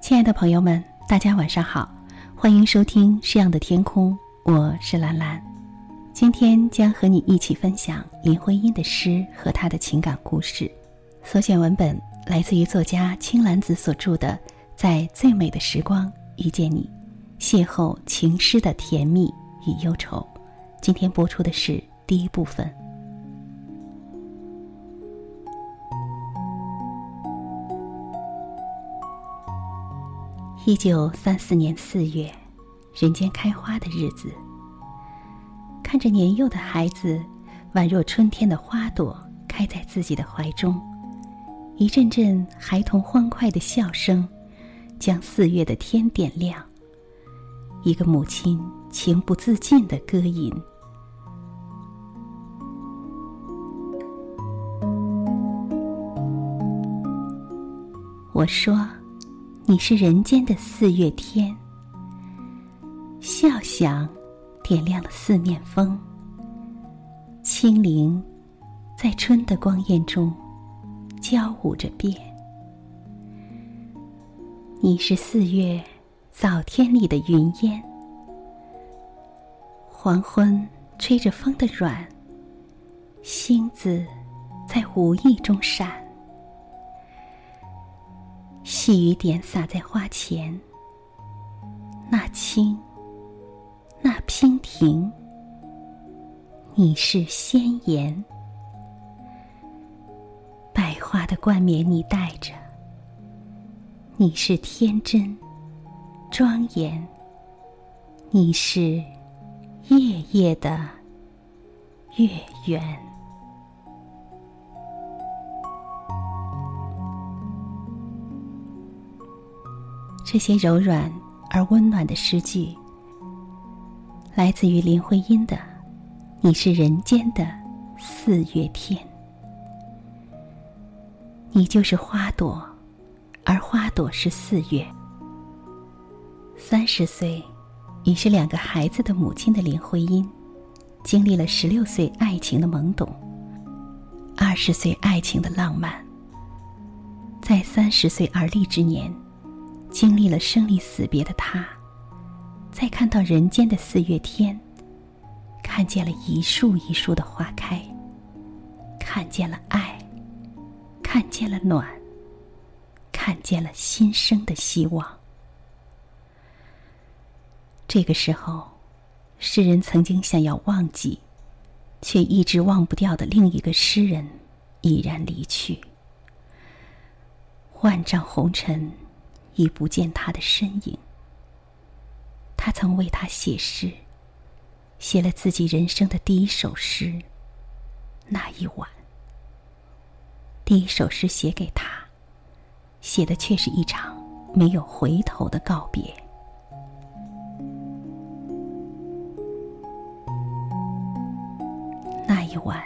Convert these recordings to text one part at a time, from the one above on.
亲爱的朋友们，大家晚上好，欢迎收听《诗样的天空》，我是兰兰。今天将和你一起分享林徽因的诗和她的情感故事。所选文本来自于作家青兰子所著的《在最美的时光遇见你》，邂逅情诗的甜蜜与忧愁。今天播出的是第一部分。一九三四年四月，人间开花的日子，看着年幼的孩子，宛若春天的花朵开在自己的怀中，一阵阵孩童欢快的笑声，将四月的天点亮。一个母亲情不自禁的歌吟：“我说。”你是人间的四月天，笑响点亮了四面风。清灵在春的光艳中交舞着变。你是四月早天里的云烟，黄昏吹着风的软，星子在无意中闪。细雨点洒在花前，那青，那娉婷，你是仙颜。百花的冠冕你戴着，你是天真，庄严，你是夜夜的月圆。这些柔软而温暖的诗句，来自于林徽因的《你是人间的四月天》，你就是花朵，而花朵是四月。三十岁，已是两个孩子的母亲的林徽因，经历了十六岁爱情的懵懂，二十岁爱情的浪漫，在三十岁而立之年。经历了生离死别的他，在看到人间的四月天，看见了一树一树的花开，看见了爱，看见了暖，看见了新生的希望。这个时候，诗人曾经想要忘记，却一直忘不掉的另一个诗人，已然离去。万丈红尘。已不见他的身影。他曾为他写诗，写了自己人生的第一首诗。那一晚，第一首诗写给他，写的却是一场没有回头的告别。那一晚，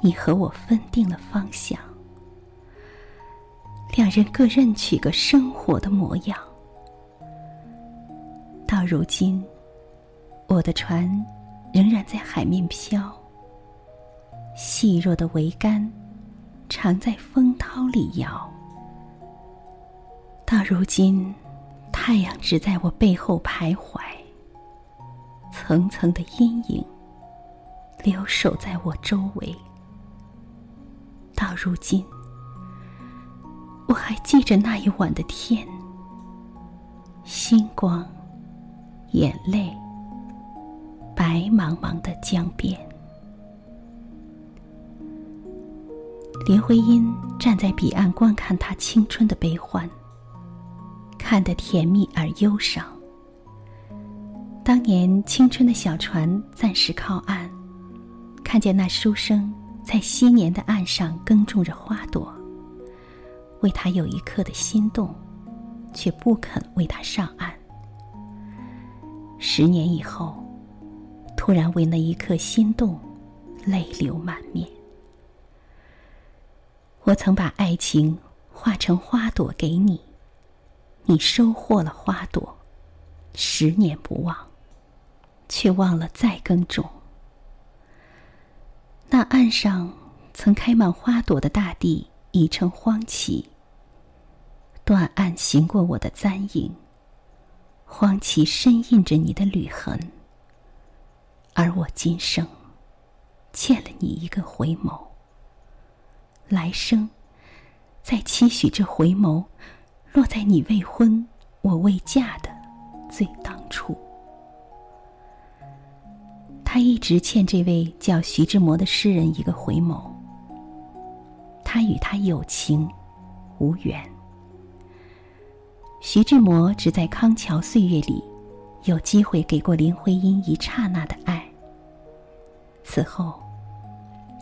你和我分定了方向。两人各认取个生活的模样。到如今，我的船仍然在海面飘，细弱的桅杆常在风涛里摇。到如今，太阳只在我背后徘徊，层层的阴影留守在我周围。到如今。我还记着那一晚的天，星光，眼泪，白茫茫的江边。林徽因站在彼岸观看他青春的悲欢，看得甜蜜而忧伤。当年青春的小船暂时靠岸，看见那书生在昔年的岸上耕种着花朵。为他有一刻的心动，却不肯为他上岸。十年以后，突然为那一刻心动，泪流满面。我曾把爱情化成花朵给你，你收获了花朵，十年不忘，却忘了再耕种。那岸上曾开满花朵的大地已成荒崎。断岸行过我的簪影，荒崎深印着你的履痕。而我今生欠了你一个回眸，来生再期许这回眸落在你未婚我未嫁的最当初。他一直欠这位叫徐志摩的诗人一个回眸。他与他有情无缘。徐志摩只在康桥岁月里，有机会给过林徽因一刹那的爱。此后，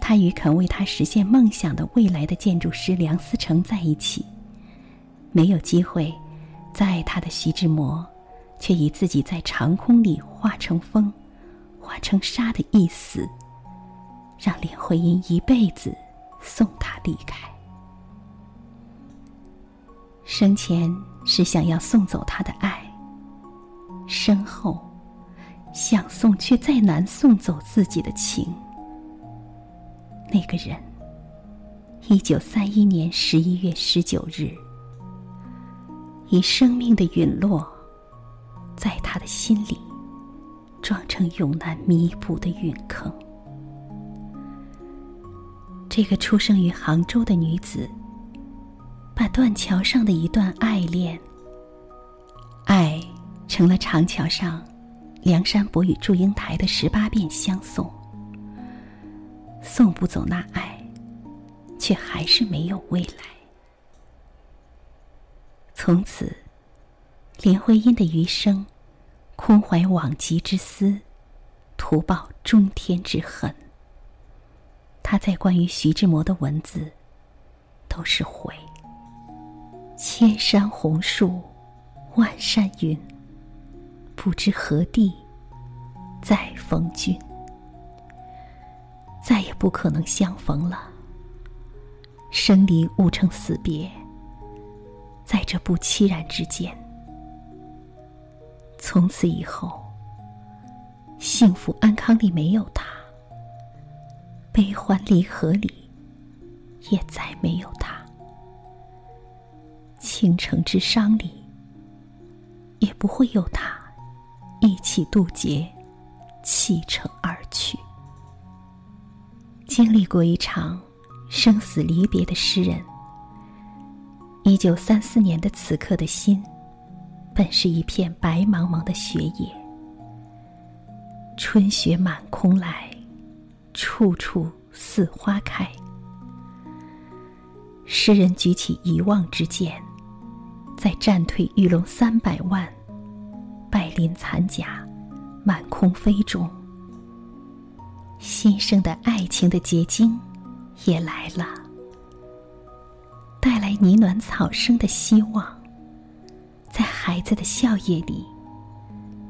他与肯为他实现梦想的未来的建筑师梁思成在一起，没有机会再爱他的徐志摩，却以自己在长空里化成风、化成沙的一死，让林徽因一辈子送他离开。生前是想要送走他的爱，身后。想送却再难送走自己的情。那个人，一九三一年十一月十九日，以生命的陨落，在他的心里，撞成永难弥补的陨坑。这个出生于杭州的女子，把断桥上的一段爱恋，爱成了长桥上。梁山伯与祝英台的十八遍相送，送不走那爱，却还是没有未来。从此，林徽因的余生，空怀往极之思，徒报中天之恨。他在关于徐志摩的文字，都是悔。千山红树，万山云。不知何地再逢君，再也不可能相逢了。生离误成死别，在这不期然之间。从此以后，幸福安康里没有他，悲欢离合里也再没有他，倾城之殇里也不会有他。一起渡劫，弃城而去。经历过一场生死离别的诗人，一九三四年的此刻的心，本是一片白茫茫的雪野。春雪满空来，处处似花开。诗人举起遗忘之剑，在战退玉龙三百万。败鳞残甲，满空飞中。新生的爱情的结晶也来了，带来呢暖草生的希望。在孩子的笑靥里，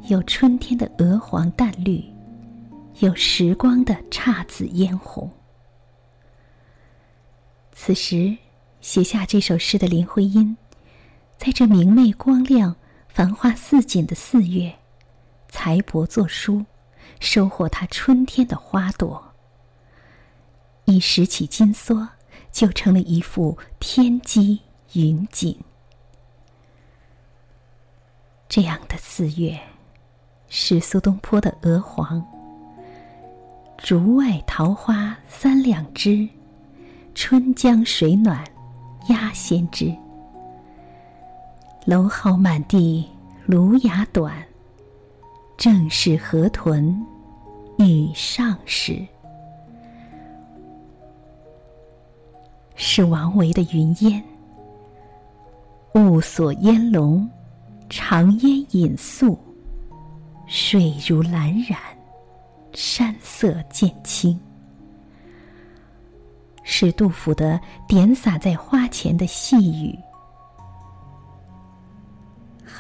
有春天的鹅黄淡绿，有时光的姹紫嫣红。此时，写下这首诗的林徽因，在这明媚光亮。繁花似锦的四月，才帛作书，收获他春天的花朵。一拾起金梭，就成了一幅天机云锦。这样的四月，是苏东坡的《鹅黄》：“竹外桃花三两枝，春江水暖鸭先知。”蒌蒿满地芦芽短，正是河豚欲上时。是王维的云烟，雾锁烟笼，长烟隐宿，水如蓝染，山色渐青。是杜甫的点洒在花前的细雨。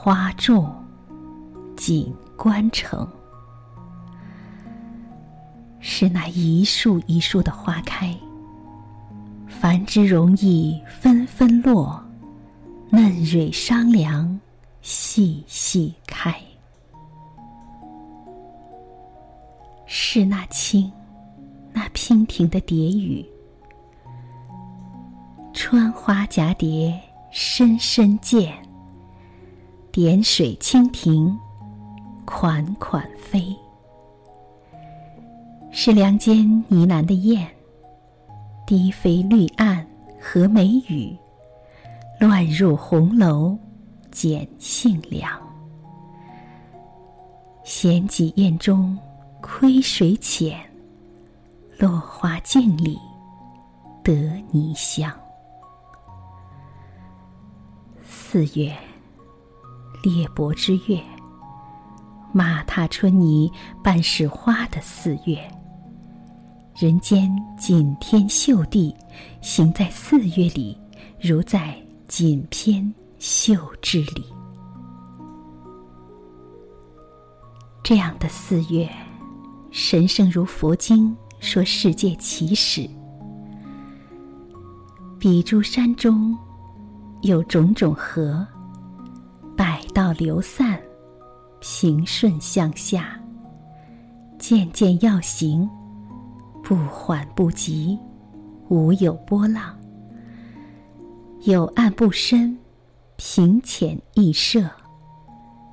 花重锦官城。是那一树一树的花开，繁枝容易纷纷落，嫩蕊商量细细开。是那青，那娉婷的蝶语。穿花蛱蝶深深见，点水蜻蜓款款飞。是梁间呢喃的燕，低飞绿岸和梅雨，乱入红楼捡杏凉。闲几燕中窥水浅，落花镜里得泥香。四月，裂帛之月，马踏春泥半是花的四月。人间锦天绣地，行在四月里，如在锦篇绣织里。这样的四月，神圣如佛经说世界起始，比诸山中。有种种河，百道流散，平顺向下。渐渐要行，不缓不急，无有波浪。有岸不深，平浅易涉。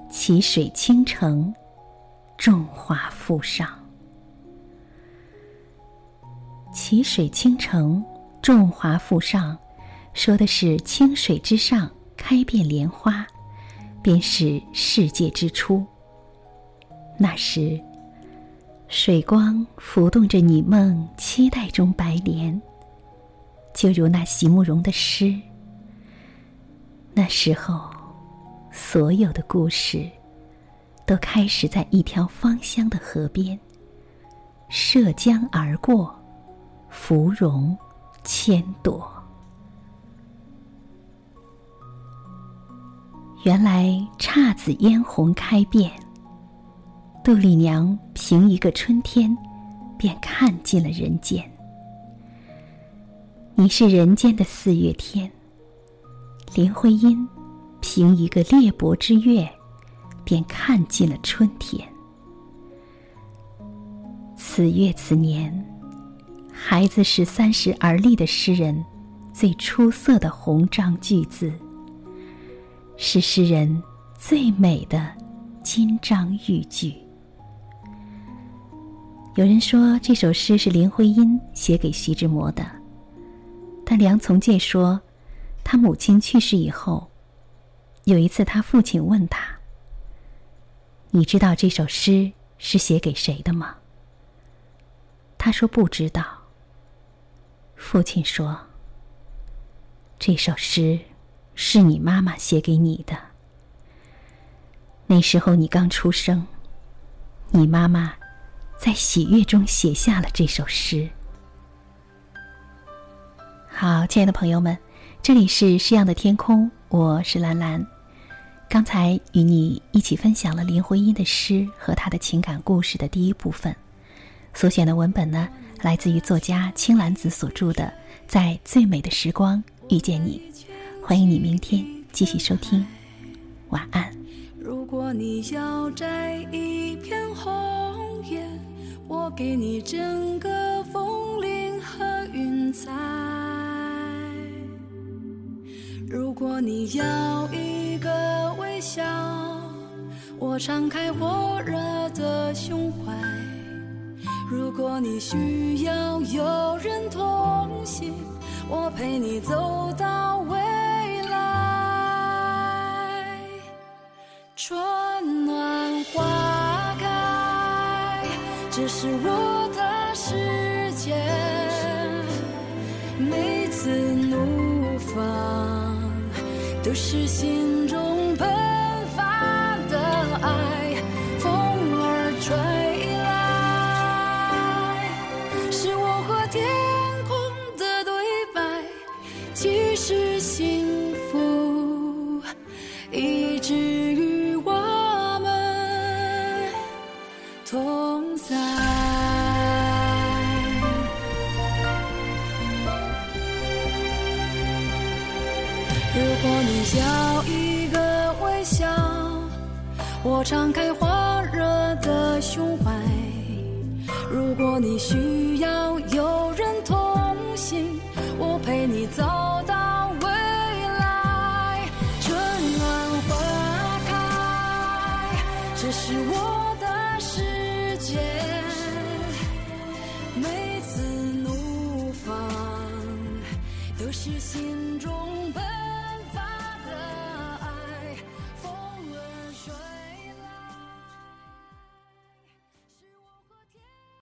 其水倾城，众华复上。其水倾城，众华复上。说的是清水之上开遍莲花，便是世界之初。那时，水光浮动着你梦期待中白莲，就如那席慕容的诗。那时候，所有的故事，都开始在一条芳香的河边，涉江而过，芙蓉千朵。原来姹紫嫣红开遍。杜丽娘凭一个春天，便看尽了人间。你是人间的四月天。林徽因凭一个裂帛之月，便看尽了春天。此月此年，孩子是三十而立的诗人，最出色的红章句字。是诗人最美的金章玉句。有人说这首诗是林徽因写给徐志摩的，但梁从诫说，他母亲去世以后，有一次他父亲问他：“你知道这首诗是写给谁的吗？”他说不知道。父亲说：“这首诗。”是你妈妈写给你的。那时候你刚出生，你妈妈在喜悦中写下了这首诗。好，亲爱的朋友们，这里是诗样的天空，我是兰兰。刚才与你一起分享了林徽因的诗和她的情感故事的第一部分，所选的文本呢，来自于作家青兰子所著的《在最美的时光遇见你》。欢迎你明天继续收听，晚安。如果你要摘一片红叶，我给你整个枫林和云彩。如果你要一个微笑，我敞开火热的胸怀。如果你需要有人同行，我陪你走到未。春这是我的世界。每次怒放，都是心中喷发的爱。风儿吹来，是我和天空的对白。即使心敞开火热的胸怀。如果你需要有人同行，我陪你走